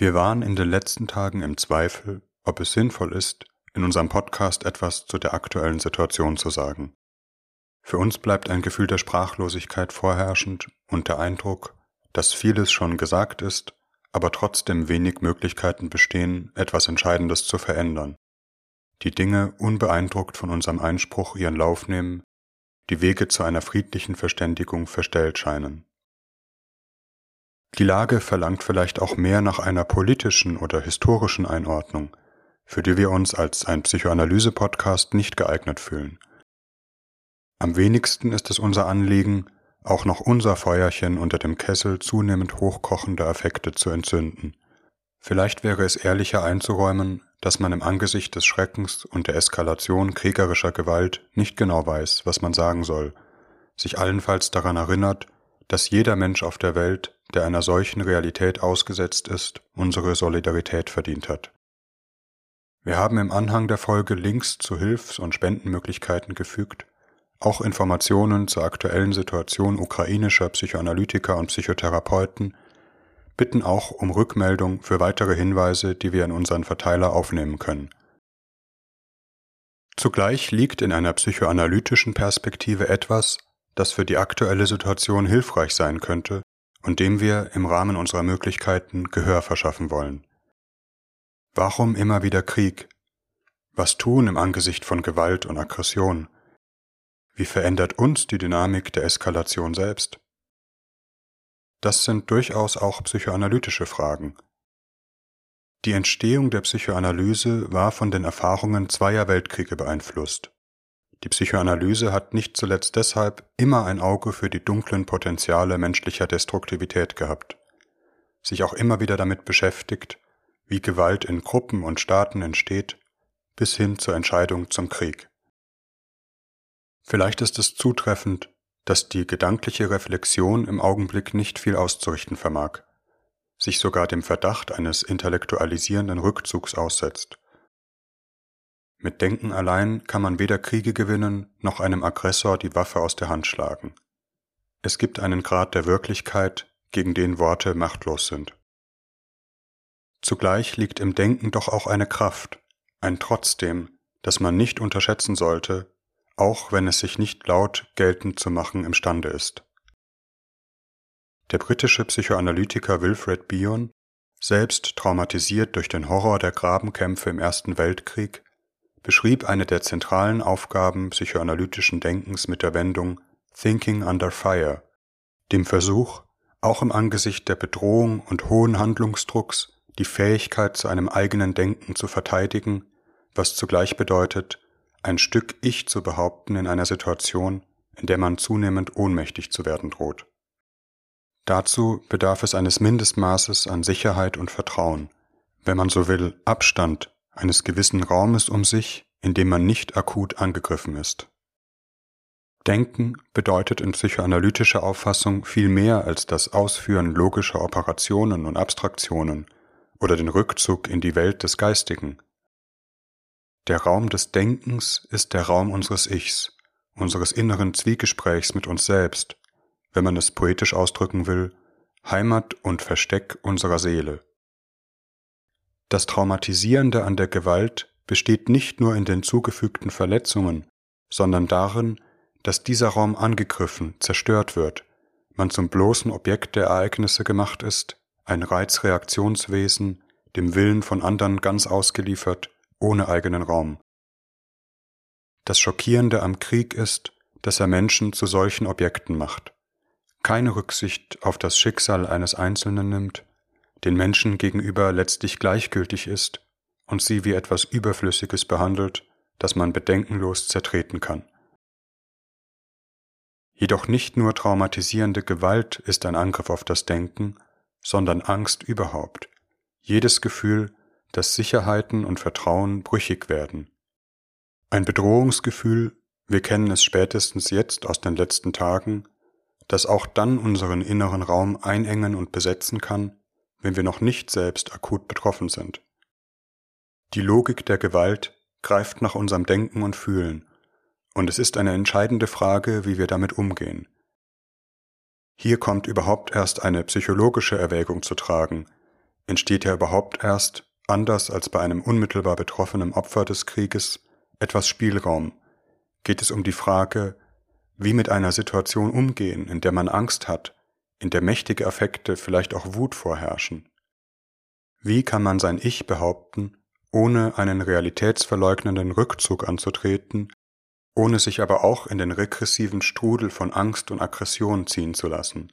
Wir waren in den letzten Tagen im Zweifel, ob es sinnvoll ist, in unserem Podcast etwas zu der aktuellen Situation zu sagen. Für uns bleibt ein Gefühl der Sprachlosigkeit vorherrschend und der Eindruck, dass vieles schon gesagt ist, aber trotzdem wenig Möglichkeiten bestehen, etwas Entscheidendes zu verändern. Die Dinge unbeeindruckt von unserem Einspruch ihren Lauf nehmen, die Wege zu einer friedlichen Verständigung verstellt scheinen. Die Lage verlangt vielleicht auch mehr nach einer politischen oder historischen Einordnung, für die wir uns als ein Psychoanalyse-Podcast nicht geeignet fühlen. Am wenigsten ist es unser Anliegen, auch noch unser Feuerchen unter dem Kessel zunehmend hochkochender Affekte zu entzünden. Vielleicht wäre es ehrlicher einzuräumen, dass man im Angesicht des Schreckens und der Eskalation kriegerischer Gewalt nicht genau weiß, was man sagen soll, sich allenfalls daran erinnert, dass jeder Mensch auf der Welt der einer solchen Realität ausgesetzt ist, unsere Solidarität verdient hat. Wir haben im Anhang der Folge Links zu Hilfs- und Spendenmöglichkeiten gefügt, auch Informationen zur aktuellen Situation ukrainischer Psychoanalytiker und Psychotherapeuten, bitten auch um Rückmeldung für weitere Hinweise, die wir in unseren Verteiler aufnehmen können. Zugleich liegt in einer psychoanalytischen Perspektive etwas, das für die aktuelle Situation hilfreich sein könnte und dem wir im Rahmen unserer Möglichkeiten Gehör verschaffen wollen. Warum immer wieder Krieg? Was tun im Angesicht von Gewalt und Aggression? Wie verändert uns die Dynamik der Eskalation selbst? Das sind durchaus auch psychoanalytische Fragen. Die Entstehung der Psychoanalyse war von den Erfahrungen zweier Weltkriege beeinflusst. Die Psychoanalyse hat nicht zuletzt deshalb immer ein Auge für die dunklen Potenziale menschlicher Destruktivität gehabt, sich auch immer wieder damit beschäftigt, wie Gewalt in Gruppen und Staaten entsteht, bis hin zur Entscheidung zum Krieg. Vielleicht ist es zutreffend, dass die gedankliche Reflexion im Augenblick nicht viel auszurichten vermag, sich sogar dem Verdacht eines intellektualisierenden Rückzugs aussetzt mit Denken allein kann man weder Kriege gewinnen, noch einem Aggressor die Waffe aus der Hand schlagen. Es gibt einen Grad der Wirklichkeit, gegen den Worte machtlos sind. Zugleich liegt im Denken doch auch eine Kraft, ein Trotzdem, das man nicht unterschätzen sollte, auch wenn es sich nicht laut geltend zu machen imstande ist. Der britische Psychoanalytiker Wilfred Bion, selbst traumatisiert durch den Horror der Grabenkämpfe im Ersten Weltkrieg, beschrieb eine der zentralen Aufgaben psychoanalytischen Denkens mit der Wendung Thinking under Fire, dem Versuch, auch im Angesicht der Bedrohung und hohen Handlungsdrucks die Fähigkeit zu einem eigenen Denken zu verteidigen, was zugleich bedeutet, ein Stück Ich zu behaupten in einer Situation, in der man zunehmend ohnmächtig zu werden droht. Dazu bedarf es eines Mindestmaßes an Sicherheit und Vertrauen, wenn man so will, Abstand eines gewissen Raumes um sich, in dem man nicht akut angegriffen ist. Denken bedeutet in psychoanalytischer Auffassung viel mehr als das Ausführen logischer Operationen und Abstraktionen oder den Rückzug in die Welt des Geistigen. Der Raum des Denkens ist der Raum unseres Ichs, unseres inneren Zwiegesprächs mit uns selbst, wenn man es poetisch ausdrücken will, Heimat und Versteck unserer Seele. Das Traumatisierende an der Gewalt besteht nicht nur in den zugefügten Verletzungen, sondern darin, dass dieser Raum angegriffen, zerstört wird, man zum bloßen Objekt der Ereignisse gemacht ist, ein Reizreaktionswesen, dem Willen von anderen ganz ausgeliefert, ohne eigenen Raum. Das Schockierende am Krieg ist, dass er Menschen zu solchen Objekten macht, keine Rücksicht auf das Schicksal eines Einzelnen nimmt, den Menschen gegenüber letztlich gleichgültig ist und sie wie etwas Überflüssiges behandelt, das man bedenkenlos zertreten kann. Jedoch nicht nur traumatisierende Gewalt ist ein Angriff auf das Denken, sondern Angst überhaupt, jedes Gefühl, dass Sicherheiten und Vertrauen brüchig werden. Ein Bedrohungsgefühl, wir kennen es spätestens jetzt aus den letzten Tagen, das auch dann unseren inneren Raum einengen und besetzen kann, wenn wir noch nicht selbst akut betroffen sind. Die Logik der Gewalt greift nach unserem Denken und Fühlen, und es ist eine entscheidende Frage, wie wir damit umgehen. Hier kommt überhaupt erst eine psychologische Erwägung zu tragen, entsteht ja überhaupt erst, anders als bei einem unmittelbar betroffenen Opfer des Krieges, etwas Spielraum. Geht es um die Frage, wie mit einer Situation umgehen, in der man Angst hat, in der mächtige Affekte, vielleicht auch Wut vorherrschen. Wie kann man sein Ich behaupten, ohne einen realitätsverleugnenden Rückzug anzutreten, ohne sich aber auch in den regressiven Strudel von Angst und Aggression ziehen zu lassen?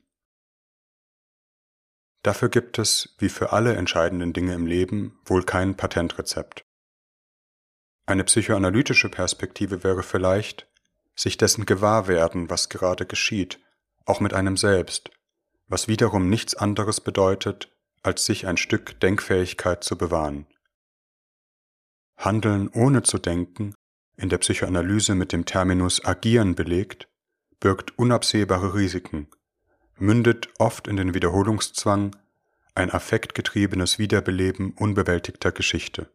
Dafür gibt es, wie für alle entscheidenden Dinge im Leben, wohl kein Patentrezept. Eine psychoanalytische Perspektive wäre vielleicht, sich dessen gewahr werden, was gerade geschieht, auch mit einem selbst, was wiederum nichts anderes bedeutet, als sich ein Stück Denkfähigkeit zu bewahren. Handeln ohne zu denken, in der Psychoanalyse mit dem Terminus agieren belegt, birgt unabsehbare Risiken, mündet oft in den Wiederholungszwang, ein affektgetriebenes Wiederbeleben unbewältigter Geschichte.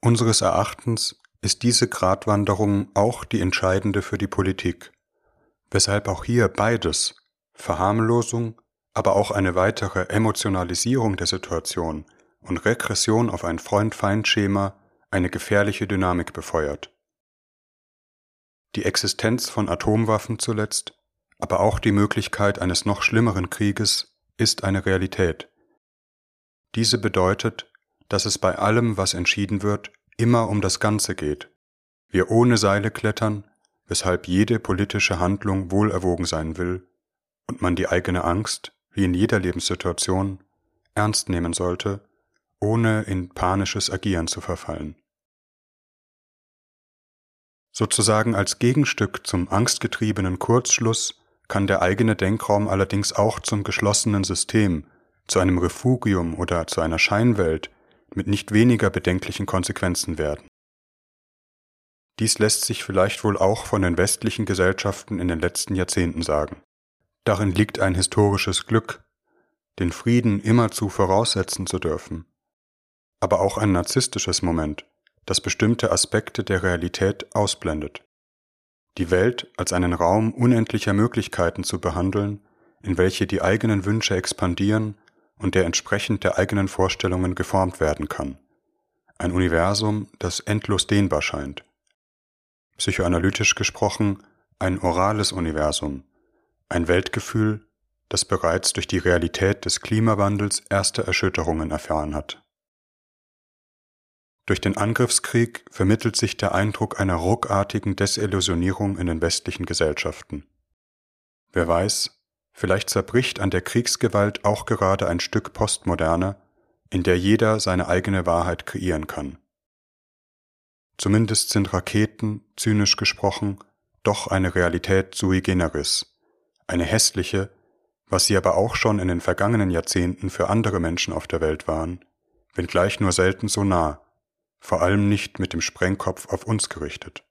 Unseres Erachtens ist diese Gratwanderung auch die entscheidende für die Politik, weshalb auch hier beides Verharmlosung, aber auch eine weitere Emotionalisierung der Situation und Regression auf ein Freund-Feind-Schema eine gefährliche Dynamik befeuert. Die Existenz von Atomwaffen zuletzt, aber auch die Möglichkeit eines noch schlimmeren Krieges ist eine Realität. Diese bedeutet, dass es bei allem, was entschieden wird, immer um das Ganze geht. Wir ohne Seile klettern, weshalb jede politische Handlung wohlerwogen sein will und man die eigene Angst, wie in jeder Lebenssituation, ernst nehmen sollte, ohne in panisches Agieren zu verfallen. Sozusagen als Gegenstück zum angstgetriebenen Kurzschluss kann der eigene Denkraum allerdings auch zum geschlossenen System, zu einem Refugium oder zu einer Scheinwelt mit nicht weniger bedenklichen Konsequenzen werden. Dies lässt sich vielleicht wohl auch von den westlichen Gesellschaften in den letzten Jahrzehnten sagen. Darin liegt ein historisches Glück, den Frieden immerzu voraussetzen zu dürfen, aber auch ein narzisstisches Moment, das bestimmte Aspekte der Realität ausblendet. Die Welt als einen Raum unendlicher Möglichkeiten zu behandeln, in welche die eigenen Wünsche expandieren und der entsprechend der eigenen Vorstellungen geformt werden kann. Ein Universum, das endlos dehnbar scheint. Psychoanalytisch gesprochen ein orales Universum, ein Weltgefühl, das bereits durch die Realität des Klimawandels erste Erschütterungen erfahren hat. Durch den Angriffskrieg vermittelt sich der Eindruck einer ruckartigen Desillusionierung in den westlichen Gesellschaften. Wer weiß, vielleicht zerbricht an der Kriegsgewalt auch gerade ein Stück Postmoderne, in der jeder seine eigene Wahrheit kreieren kann. Zumindest sind Raketen, zynisch gesprochen, doch eine Realität sui generis, eine hässliche, was sie aber auch schon in den vergangenen Jahrzehnten für andere Menschen auf der Welt waren, wenngleich nur selten so nah, vor allem nicht mit dem Sprengkopf auf uns gerichtet.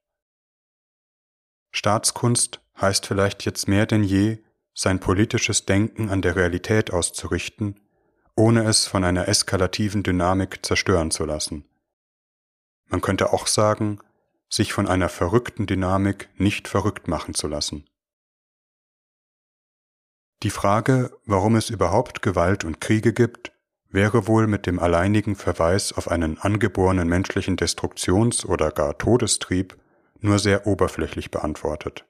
Staatskunst heißt vielleicht jetzt mehr denn je, sein politisches Denken an der Realität auszurichten, ohne es von einer eskalativen Dynamik zerstören zu lassen. Man könnte auch sagen, sich von einer verrückten Dynamik nicht verrückt machen zu lassen. Die Frage, warum es überhaupt Gewalt und Kriege gibt, wäre wohl mit dem alleinigen Verweis auf einen angeborenen menschlichen Destruktions- oder gar Todestrieb nur sehr oberflächlich beantwortet.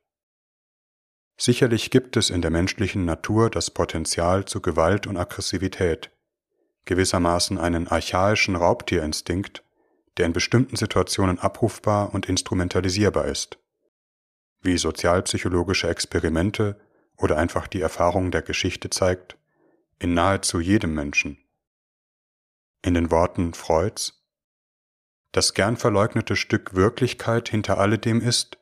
Sicherlich gibt es in der menschlichen Natur das Potenzial zu Gewalt und Aggressivität, gewissermaßen einen archaischen Raubtierinstinkt, der in bestimmten Situationen abrufbar und instrumentalisierbar ist, wie sozialpsychologische Experimente oder einfach die Erfahrung der Geschichte zeigt, in nahezu jedem Menschen. In den Worten Freuds Das gern verleugnete Stück Wirklichkeit hinter alledem ist,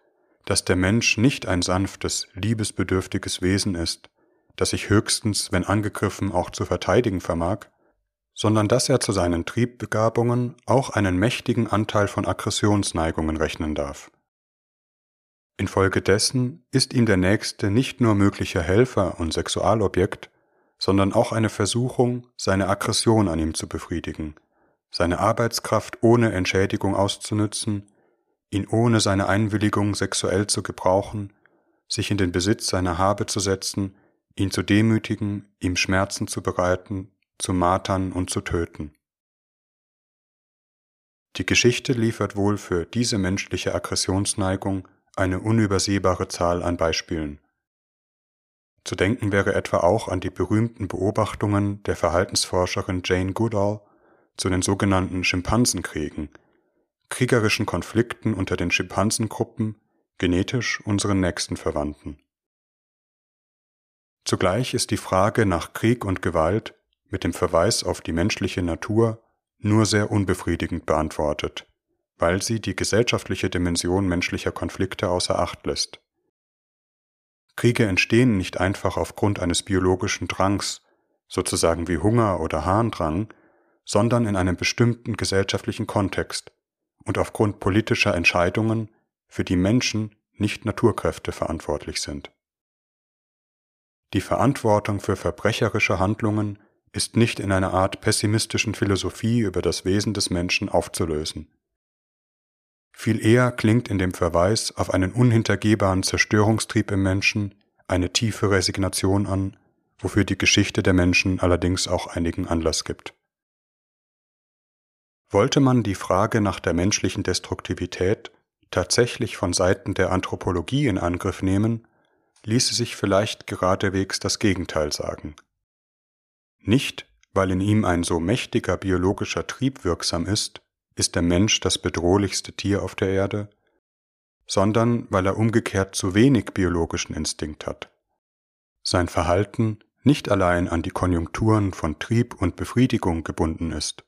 dass der Mensch nicht ein sanftes, liebesbedürftiges Wesen ist, das sich höchstens, wenn angegriffen, auch zu verteidigen vermag, sondern dass er zu seinen Triebbegabungen auch einen mächtigen Anteil von Aggressionsneigungen rechnen darf. Infolgedessen ist ihm der Nächste nicht nur möglicher Helfer und Sexualobjekt, sondern auch eine Versuchung, seine Aggression an ihm zu befriedigen, seine Arbeitskraft ohne Entschädigung auszunützen, ihn ohne seine Einwilligung sexuell zu gebrauchen, sich in den Besitz seiner Habe zu setzen, ihn zu demütigen, ihm Schmerzen zu bereiten, zu martern und zu töten. Die Geschichte liefert wohl für diese menschliche Aggressionsneigung eine unübersehbare Zahl an Beispielen. Zu denken wäre etwa auch an die berühmten Beobachtungen der Verhaltensforscherin Jane Goodall zu den sogenannten Schimpansenkriegen, kriegerischen Konflikten unter den Schimpansengruppen, genetisch unseren nächsten Verwandten. Zugleich ist die Frage nach Krieg und Gewalt mit dem Verweis auf die menschliche Natur nur sehr unbefriedigend beantwortet, weil sie die gesellschaftliche Dimension menschlicher Konflikte außer Acht lässt. Kriege entstehen nicht einfach aufgrund eines biologischen Drangs, sozusagen wie Hunger oder Harndrang, sondern in einem bestimmten gesellschaftlichen Kontext und aufgrund politischer Entscheidungen, für die Menschen, nicht Naturkräfte verantwortlich sind. Die Verantwortung für verbrecherische Handlungen ist nicht in einer Art pessimistischen Philosophie über das Wesen des Menschen aufzulösen. Viel eher klingt in dem Verweis auf einen unhintergehbaren Zerstörungstrieb im Menschen eine tiefe Resignation an, wofür die Geschichte der Menschen allerdings auch einigen Anlass gibt. Wollte man die Frage nach der menschlichen Destruktivität tatsächlich von Seiten der Anthropologie in Angriff nehmen, ließe sich vielleicht geradewegs das Gegenteil sagen. Nicht, weil in ihm ein so mächtiger biologischer Trieb wirksam ist, ist der Mensch das bedrohlichste Tier auf der Erde, sondern weil er umgekehrt zu wenig biologischen Instinkt hat. Sein Verhalten nicht allein an die Konjunkturen von Trieb und Befriedigung gebunden ist.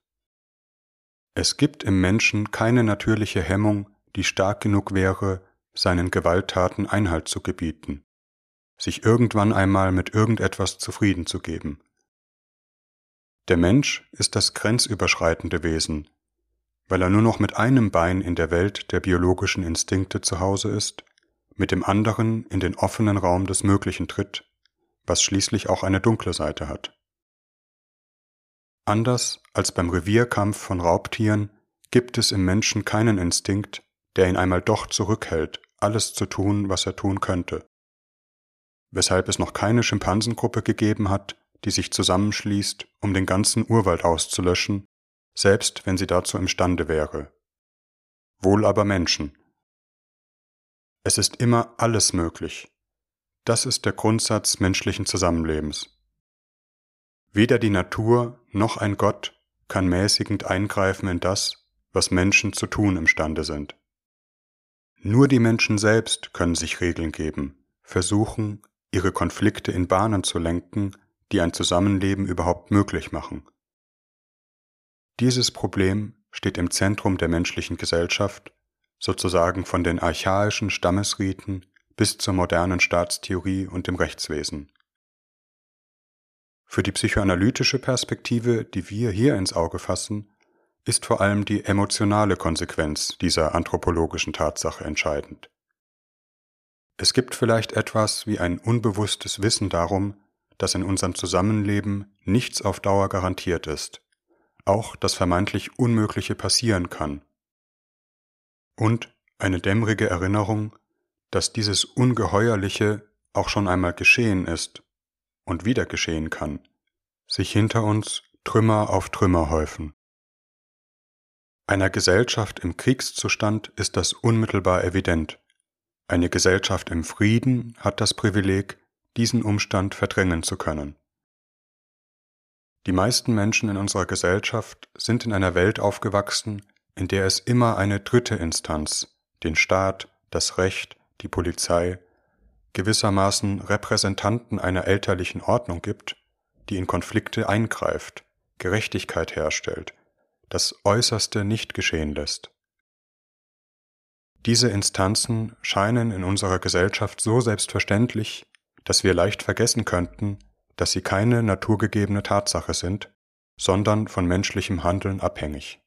Es gibt im Menschen keine natürliche Hemmung, die stark genug wäre, seinen Gewalttaten Einhalt zu gebieten sich irgendwann einmal mit irgendetwas zufrieden zu geben. Der Mensch ist das grenzüberschreitende Wesen, weil er nur noch mit einem Bein in der Welt der biologischen Instinkte zu Hause ist, mit dem anderen in den offenen Raum des Möglichen tritt, was schließlich auch eine dunkle Seite hat. Anders als beim Revierkampf von Raubtieren gibt es im Menschen keinen Instinkt, der ihn einmal doch zurückhält, alles zu tun, was er tun könnte weshalb es noch keine Schimpansengruppe gegeben hat, die sich zusammenschließt, um den ganzen Urwald auszulöschen, selbst wenn sie dazu imstande wäre. Wohl aber Menschen. Es ist immer alles möglich. Das ist der Grundsatz menschlichen Zusammenlebens. Weder die Natur noch ein Gott kann mäßigend eingreifen in das, was Menschen zu tun imstande sind. Nur die Menschen selbst können sich Regeln geben, versuchen, ihre Konflikte in Bahnen zu lenken, die ein Zusammenleben überhaupt möglich machen. Dieses Problem steht im Zentrum der menschlichen Gesellschaft, sozusagen von den archaischen Stammesriten bis zur modernen Staatstheorie und dem Rechtswesen. Für die psychoanalytische Perspektive, die wir hier ins Auge fassen, ist vor allem die emotionale Konsequenz dieser anthropologischen Tatsache entscheidend. Es gibt vielleicht etwas wie ein unbewusstes Wissen darum, dass in unserem Zusammenleben nichts auf Dauer garantiert ist, auch das vermeintlich Unmögliche passieren kann. Und eine dämmerige Erinnerung, dass dieses Ungeheuerliche auch schon einmal geschehen ist und wieder geschehen kann, sich hinter uns Trümmer auf Trümmer häufen. Einer Gesellschaft im Kriegszustand ist das unmittelbar evident. Eine Gesellschaft im Frieden hat das Privileg, diesen Umstand verdrängen zu können. Die meisten Menschen in unserer Gesellschaft sind in einer Welt aufgewachsen, in der es immer eine dritte Instanz, den Staat, das Recht, die Polizei, gewissermaßen Repräsentanten einer elterlichen Ordnung gibt, die in Konflikte eingreift, Gerechtigkeit herstellt, das Äußerste nicht geschehen lässt. Diese Instanzen scheinen in unserer Gesellschaft so selbstverständlich, dass wir leicht vergessen könnten, dass sie keine naturgegebene Tatsache sind, sondern von menschlichem Handeln abhängig.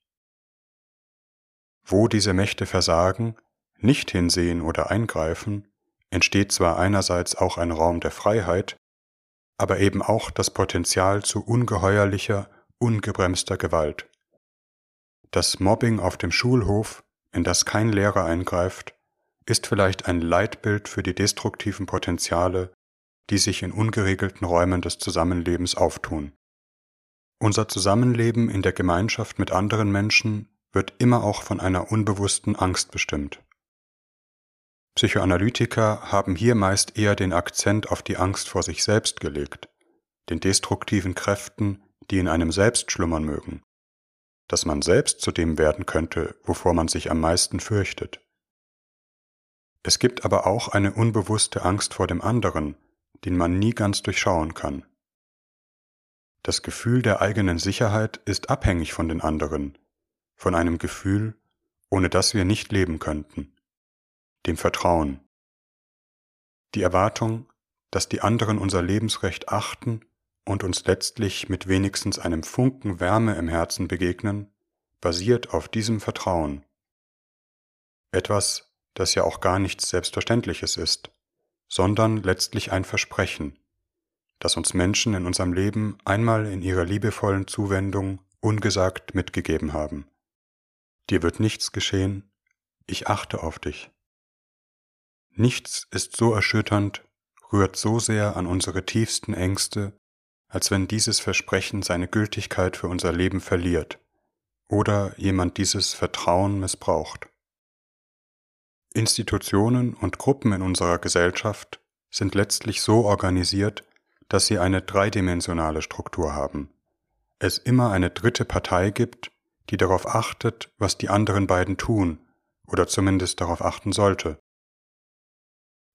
Wo diese Mächte versagen, nicht hinsehen oder eingreifen, entsteht zwar einerseits auch ein Raum der Freiheit, aber eben auch das Potenzial zu ungeheuerlicher, ungebremster Gewalt. Das Mobbing auf dem Schulhof in das kein Lehrer eingreift, ist vielleicht ein Leitbild für die destruktiven Potenziale, die sich in ungeregelten Räumen des Zusammenlebens auftun. Unser Zusammenleben in der Gemeinschaft mit anderen Menschen wird immer auch von einer unbewussten Angst bestimmt. Psychoanalytiker haben hier meist eher den Akzent auf die Angst vor sich selbst gelegt, den destruktiven Kräften, die in einem selbst schlummern mögen, dass man selbst zu dem werden könnte, wovor man sich am meisten fürchtet. Es gibt aber auch eine unbewusste Angst vor dem anderen, den man nie ganz durchschauen kann. Das Gefühl der eigenen Sicherheit ist abhängig von den anderen, von einem Gefühl, ohne das wir nicht leben könnten, dem Vertrauen. Die Erwartung, dass die anderen unser Lebensrecht achten und uns letztlich mit wenigstens einem Funken Wärme im Herzen begegnen, basiert auf diesem Vertrauen. Etwas, das ja auch gar nichts Selbstverständliches ist, sondern letztlich ein Versprechen, das uns Menschen in unserem Leben einmal in ihrer liebevollen Zuwendung ungesagt mitgegeben haben. Dir wird nichts geschehen, ich achte auf dich. Nichts ist so erschütternd, rührt so sehr an unsere tiefsten Ängste, als wenn dieses Versprechen seine Gültigkeit für unser Leben verliert oder jemand dieses Vertrauen missbraucht. Institutionen und Gruppen in unserer Gesellschaft sind letztlich so organisiert, dass sie eine dreidimensionale Struktur haben. Es immer eine dritte Partei gibt, die darauf achtet, was die anderen beiden tun, oder zumindest darauf achten sollte.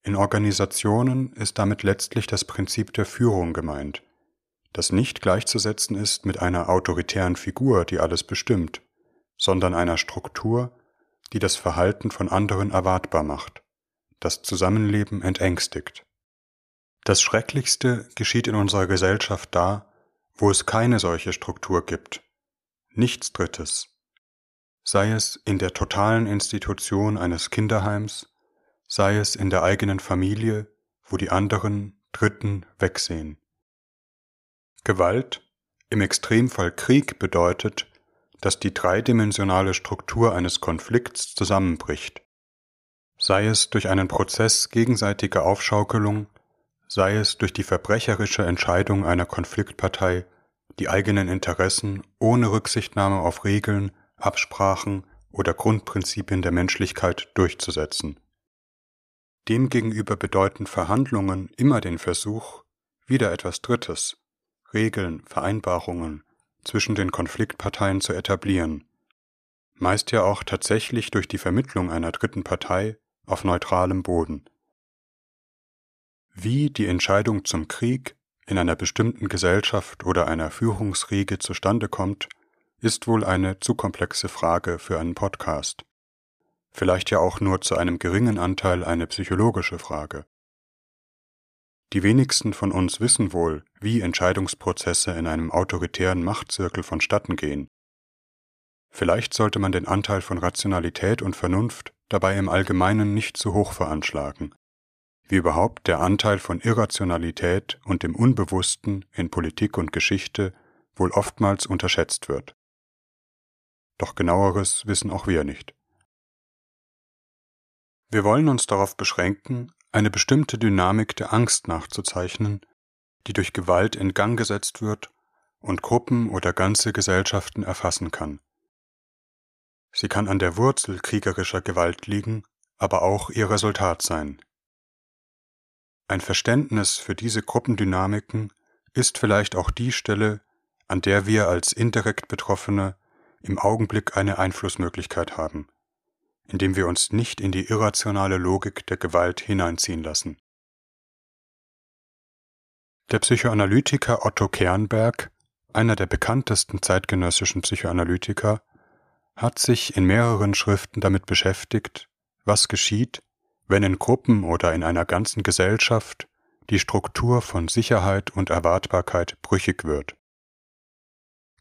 In Organisationen ist damit letztlich das Prinzip der Führung gemeint, das nicht gleichzusetzen ist mit einer autoritären Figur, die alles bestimmt, sondern einer Struktur, die das Verhalten von anderen erwartbar macht, das Zusammenleben entängstigt. Das Schrecklichste geschieht in unserer Gesellschaft da, wo es keine solche Struktur gibt. Nichts Drittes. Sei es in der totalen Institution eines Kinderheims, sei es in der eigenen Familie, wo die anderen Dritten wegsehen. Gewalt, im Extremfall Krieg bedeutet, dass die dreidimensionale Struktur eines Konflikts zusammenbricht. Sei es durch einen Prozess gegenseitiger Aufschaukelung, sei es durch die verbrecherische Entscheidung einer Konfliktpartei, die eigenen Interessen ohne Rücksichtnahme auf Regeln, Absprachen oder Grundprinzipien der Menschlichkeit durchzusetzen. Demgegenüber bedeuten Verhandlungen immer den Versuch, wieder etwas Drittes, Regeln, Vereinbarungen zwischen den Konfliktparteien zu etablieren, meist ja auch tatsächlich durch die Vermittlung einer dritten Partei auf neutralem Boden. Wie die Entscheidung zum Krieg in einer bestimmten Gesellschaft oder einer Führungsriege zustande kommt, ist wohl eine zu komplexe Frage für einen Podcast. Vielleicht ja auch nur zu einem geringen Anteil eine psychologische Frage. Die wenigsten von uns wissen wohl, wie Entscheidungsprozesse in einem autoritären Machtzirkel vonstatten gehen. Vielleicht sollte man den Anteil von Rationalität und Vernunft dabei im Allgemeinen nicht zu hoch veranschlagen wie überhaupt der Anteil von Irrationalität und dem Unbewussten in Politik und Geschichte wohl oftmals unterschätzt wird. Doch genaueres wissen auch wir nicht. Wir wollen uns darauf beschränken, eine bestimmte Dynamik der Angst nachzuzeichnen, die durch Gewalt in Gang gesetzt wird und Gruppen oder ganze Gesellschaften erfassen kann. Sie kann an der Wurzel kriegerischer Gewalt liegen, aber auch ihr Resultat sein, ein Verständnis für diese Gruppendynamiken ist vielleicht auch die Stelle, an der wir als indirekt Betroffene im Augenblick eine Einflussmöglichkeit haben, indem wir uns nicht in die irrationale Logik der Gewalt hineinziehen lassen. Der Psychoanalytiker Otto Kernberg, einer der bekanntesten zeitgenössischen Psychoanalytiker, hat sich in mehreren Schriften damit beschäftigt, was geschieht, wenn in Gruppen oder in einer ganzen Gesellschaft die Struktur von Sicherheit und Erwartbarkeit brüchig wird.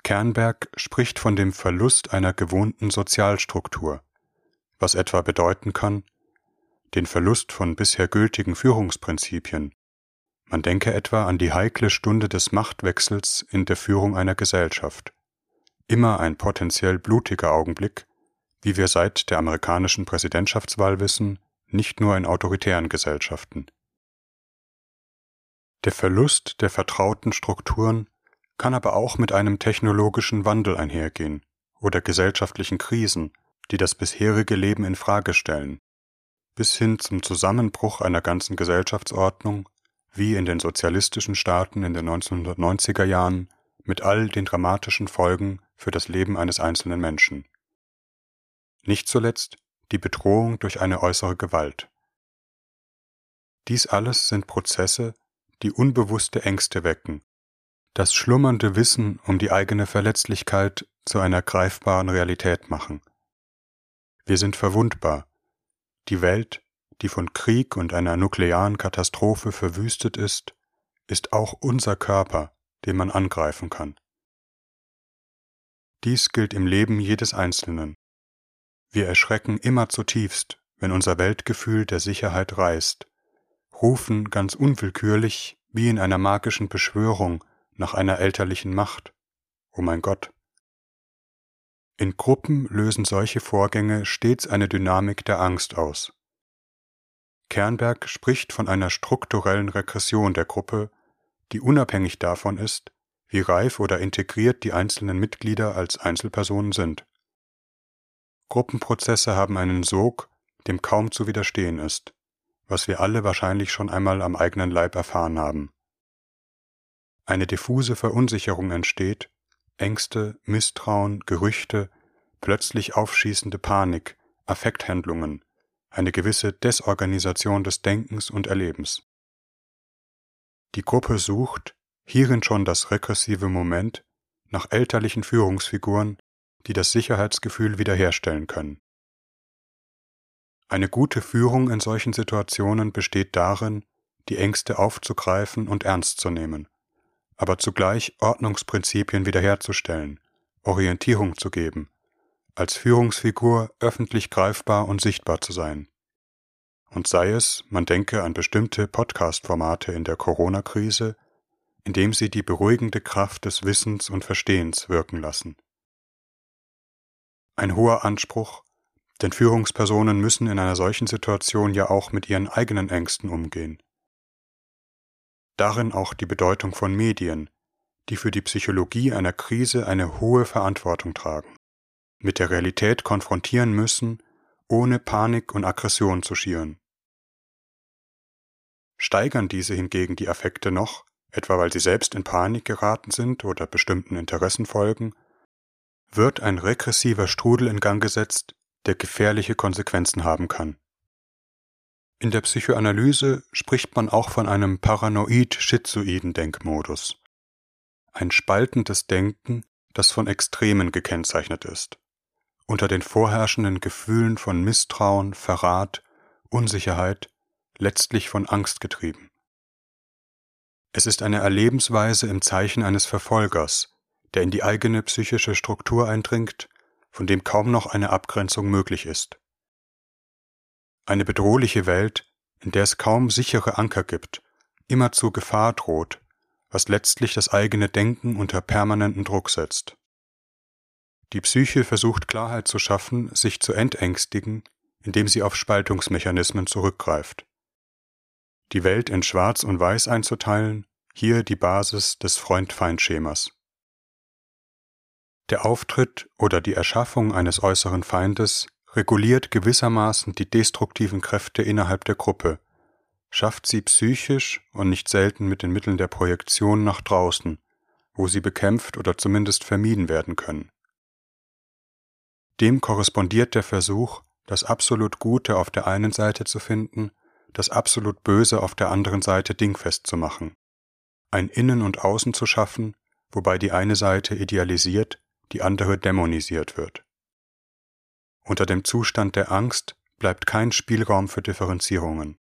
Kernberg spricht von dem Verlust einer gewohnten Sozialstruktur, was etwa bedeuten kann, den Verlust von bisher gültigen Führungsprinzipien. Man denke etwa an die heikle Stunde des Machtwechsels in der Führung einer Gesellschaft. Immer ein potenziell blutiger Augenblick, wie wir seit der amerikanischen Präsidentschaftswahl wissen, nicht nur in autoritären Gesellschaften. Der Verlust der vertrauten Strukturen kann aber auch mit einem technologischen Wandel einhergehen oder gesellschaftlichen Krisen, die das bisherige Leben in Frage stellen, bis hin zum Zusammenbruch einer ganzen Gesellschaftsordnung, wie in den sozialistischen Staaten in den 1990er Jahren, mit all den dramatischen Folgen für das Leben eines einzelnen Menschen. Nicht zuletzt die Bedrohung durch eine äußere Gewalt. Dies alles sind Prozesse, die unbewusste Ängste wecken, das schlummernde Wissen um die eigene Verletzlichkeit zu einer greifbaren Realität machen. Wir sind verwundbar. Die Welt, die von Krieg und einer nuklearen Katastrophe verwüstet ist, ist auch unser Körper, den man angreifen kann. Dies gilt im Leben jedes Einzelnen. Wir erschrecken immer zutiefst, wenn unser Weltgefühl der Sicherheit reißt, rufen ganz unwillkürlich, wie in einer magischen Beschwörung, nach einer elterlichen Macht. Oh mein Gott. In Gruppen lösen solche Vorgänge stets eine Dynamik der Angst aus. Kernberg spricht von einer strukturellen Regression der Gruppe, die unabhängig davon ist, wie reif oder integriert die einzelnen Mitglieder als Einzelpersonen sind. Gruppenprozesse haben einen Sog, dem kaum zu widerstehen ist, was wir alle wahrscheinlich schon einmal am eigenen Leib erfahren haben. Eine diffuse Verunsicherung entsteht, Ängste, Misstrauen, Gerüchte, plötzlich aufschießende Panik, Affekthandlungen, eine gewisse Desorganisation des Denkens und Erlebens. Die Gruppe sucht, hierin schon das rekursive Moment, nach elterlichen Führungsfiguren, die das Sicherheitsgefühl wiederherstellen können. Eine gute Führung in solchen Situationen besteht darin, die Ängste aufzugreifen und ernst zu nehmen, aber zugleich Ordnungsprinzipien wiederherzustellen, Orientierung zu geben, als Führungsfigur öffentlich greifbar und sichtbar zu sein. Und sei es, man denke an bestimmte Podcast-Formate in der Corona-Krise, indem sie die beruhigende Kraft des Wissens und Verstehens wirken lassen. Ein hoher Anspruch, denn Führungspersonen müssen in einer solchen Situation ja auch mit ihren eigenen Ängsten umgehen. Darin auch die Bedeutung von Medien, die für die Psychologie einer Krise eine hohe Verantwortung tragen, mit der Realität konfrontieren müssen, ohne Panik und Aggression zu schieren. Steigern diese hingegen die Affekte noch, etwa weil sie selbst in Panik geraten sind oder bestimmten Interessen folgen, wird ein regressiver Strudel in Gang gesetzt, der gefährliche Konsequenzen haben kann. In der Psychoanalyse spricht man auch von einem paranoid-schizoiden Denkmodus. Ein spaltendes Denken, das von Extremen gekennzeichnet ist. Unter den vorherrschenden Gefühlen von Misstrauen, Verrat, Unsicherheit letztlich von Angst getrieben. Es ist eine Erlebensweise im Zeichen eines Verfolgers, der in die eigene psychische Struktur eindringt, von dem kaum noch eine Abgrenzung möglich ist. Eine bedrohliche Welt, in der es kaum sichere Anker gibt, immerzu Gefahr droht, was letztlich das eigene Denken unter permanenten Druck setzt. Die Psyche versucht Klarheit zu schaffen, sich zu entängstigen, indem sie auf Spaltungsmechanismen zurückgreift die Welt in Schwarz und Weiß einzuteilen, hier die Basis des Freund-Feind-Schemas. Der Auftritt oder die Erschaffung eines äußeren Feindes reguliert gewissermaßen die destruktiven Kräfte innerhalb der Gruppe, schafft sie psychisch und nicht selten mit den Mitteln der Projektion nach draußen, wo sie bekämpft oder zumindest vermieden werden können. Dem korrespondiert der Versuch, das absolut Gute auf der einen Seite zu finden das absolut Böse auf der anderen Seite dingfest zu machen, ein Innen und Außen zu schaffen, wobei die eine Seite idealisiert, die andere dämonisiert wird. Unter dem Zustand der Angst bleibt kein Spielraum für Differenzierungen.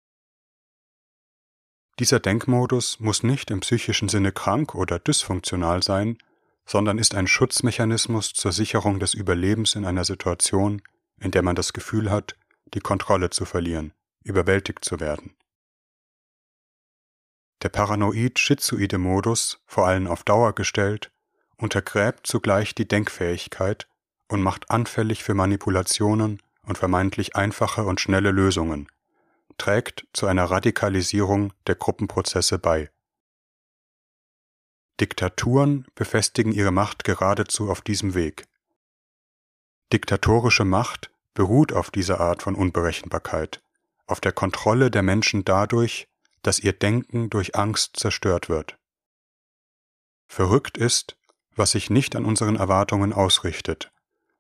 Dieser Denkmodus muss nicht im psychischen Sinne krank oder dysfunktional sein, sondern ist ein Schutzmechanismus zur Sicherung des Überlebens in einer Situation, in der man das Gefühl hat, die Kontrolle zu verlieren überwältigt zu werden. Der paranoid-schizoide Modus, vor allem auf Dauer gestellt, untergräbt zugleich die Denkfähigkeit und macht anfällig für Manipulationen und vermeintlich einfache und schnelle Lösungen, trägt zu einer Radikalisierung der Gruppenprozesse bei. Diktaturen befestigen ihre Macht geradezu auf diesem Weg. Diktatorische Macht beruht auf dieser Art von Unberechenbarkeit, auf der Kontrolle der Menschen dadurch, dass ihr Denken durch Angst zerstört wird. Verrückt ist, was sich nicht an unseren Erwartungen ausrichtet,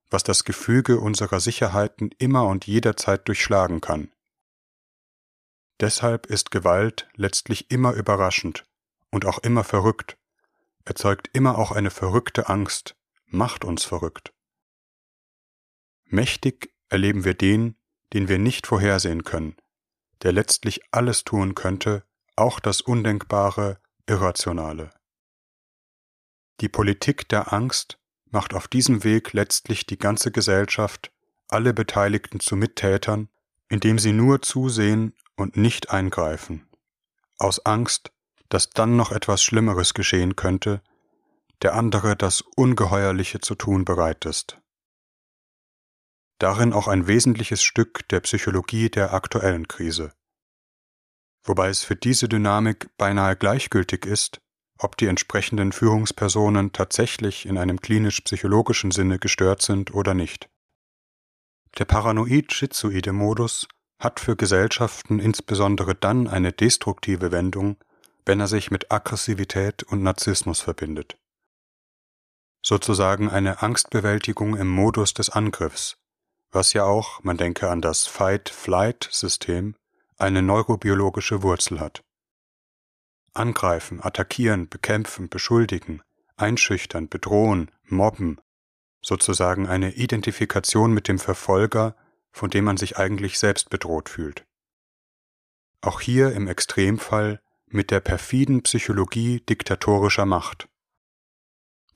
was das Gefüge unserer Sicherheiten immer und jederzeit durchschlagen kann. Deshalb ist Gewalt letztlich immer überraschend und auch immer verrückt, erzeugt immer auch eine verrückte Angst, macht uns verrückt. Mächtig erleben wir den, den wir nicht vorhersehen können, der letztlich alles tun könnte, auch das Undenkbare, Irrationale. Die Politik der Angst macht auf diesem Weg letztlich die ganze Gesellschaft, alle Beteiligten zu Mittätern, indem sie nur zusehen und nicht eingreifen, aus Angst, dass dann noch etwas Schlimmeres geschehen könnte, der andere das Ungeheuerliche zu tun bereit ist. Darin auch ein wesentliches Stück der Psychologie der aktuellen Krise. Wobei es für diese Dynamik beinahe gleichgültig ist, ob die entsprechenden Führungspersonen tatsächlich in einem klinisch-psychologischen Sinne gestört sind oder nicht. Der paranoid-schizoide Modus hat für Gesellschaften insbesondere dann eine destruktive Wendung, wenn er sich mit Aggressivität und Narzissmus verbindet. Sozusagen eine Angstbewältigung im Modus des Angriffs, was ja auch, man denke an das Fight-Flight-System, eine neurobiologische Wurzel hat. Angreifen, attackieren, bekämpfen, beschuldigen, einschüchtern, bedrohen, mobben, sozusagen eine Identifikation mit dem Verfolger, von dem man sich eigentlich selbst bedroht fühlt. Auch hier im Extremfall mit der perfiden Psychologie diktatorischer Macht.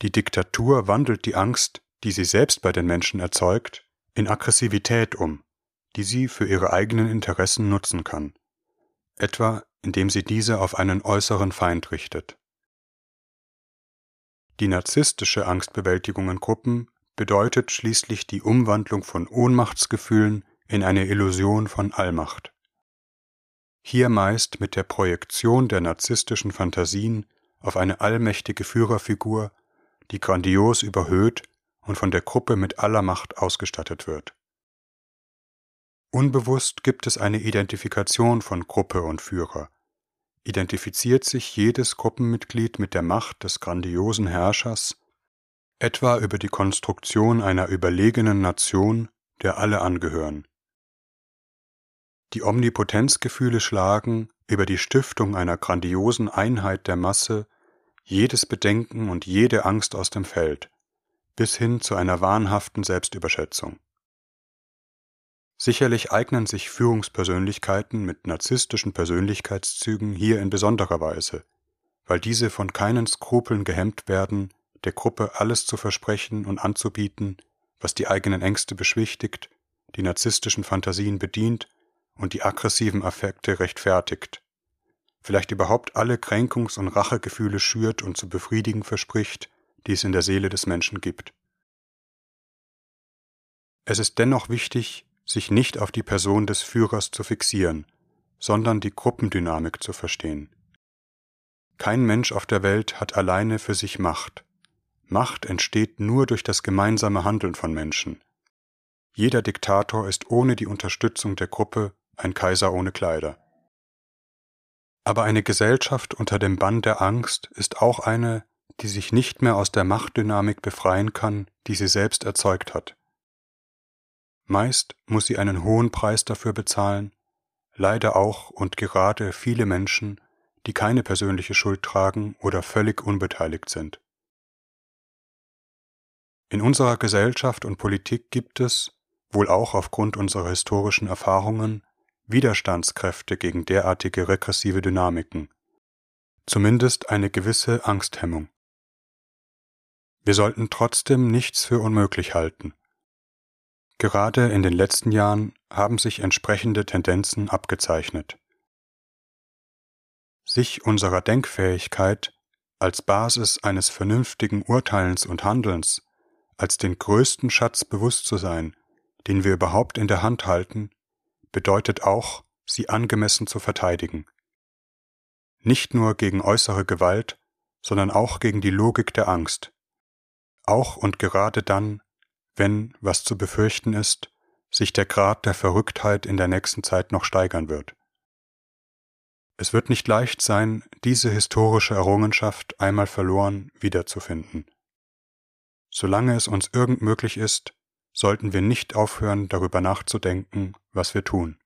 Die Diktatur wandelt die Angst, die sie selbst bei den Menschen erzeugt, in Aggressivität um, die sie für ihre eigenen Interessen nutzen kann, etwa indem sie diese auf einen äußeren Feind richtet. Die narzisstische Angstbewältigung in Gruppen bedeutet schließlich die Umwandlung von Ohnmachtsgefühlen in eine Illusion von Allmacht. Hier meist mit der Projektion der narzisstischen Fantasien auf eine allmächtige Führerfigur, die grandios überhöht und von der Gruppe mit aller Macht ausgestattet wird. Unbewusst gibt es eine Identifikation von Gruppe und Führer. Identifiziert sich jedes Gruppenmitglied mit der Macht des grandiosen Herrschers, etwa über die Konstruktion einer überlegenen Nation, der alle angehören. Die Omnipotenzgefühle schlagen über die Stiftung einer grandiosen Einheit der Masse jedes Bedenken und jede Angst aus dem Feld, bis hin zu einer wahnhaften Selbstüberschätzung. Sicherlich eignen sich Führungspersönlichkeiten mit narzisstischen Persönlichkeitszügen hier in besonderer Weise, weil diese von keinen Skrupeln gehemmt werden, der Gruppe alles zu versprechen und anzubieten, was die eigenen Ängste beschwichtigt, die narzisstischen Fantasien bedient und die aggressiven Affekte rechtfertigt, vielleicht überhaupt alle Kränkungs- und Rachegefühle schürt und zu befriedigen verspricht, die es in der Seele des Menschen gibt. Es ist dennoch wichtig, sich nicht auf die Person des Führers zu fixieren, sondern die Gruppendynamik zu verstehen. Kein Mensch auf der Welt hat alleine für sich Macht. Macht entsteht nur durch das gemeinsame Handeln von Menschen. Jeder Diktator ist ohne die Unterstützung der Gruppe ein Kaiser ohne Kleider. Aber eine Gesellschaft unter dem Bann der Angst ist auch eine, die sich nicht mehr aus der Machtdynamik befreien kann, die sie selbst erzeugt hat. Meist muss sie einen hohen Preis dafür bezahlen, leider auch und gerade viele Menschen, die keine persönliche Schuld tragen oder völlig unbeteiligt sind. In unserer Gesellschaft und Politik gibt es, wohl auch aufgrund unserer historischen Erfahrungen, Widerstandskräfte gegen derartige regressive Dynamiken, zumindest eine gewisse Angsthemmung. Wir sollten trotzdem nichts für unmöglich halten. Gerade in den letzten Jahren haben sich entsprechende Tendenzen abgezeichnet. Sich unserer Denkfähigkeit als Basis eines vernünftigen Urteilens und Handelns, als den größten Schatz bewusst zu sein, den wir überhaupt in der Hand halten, bedeutet auch, sie angemessen zu verteidigen. Nicht nur gegen äußere Gewalt, sondern auch gegen die Logik der Angst, auch und gerade dann, wenn, was zu befürchten ist, sich der Grad der Verrücktheit in der nächsten Zeit noch steigern wird. Es wird nicht leicht sein, diese historische Errungenschaft einmal verloren wiederzufinden. Solange es uns irgend möglich ist, sollten wir nicht aufhören, darüber nachzudenken, was wir tun.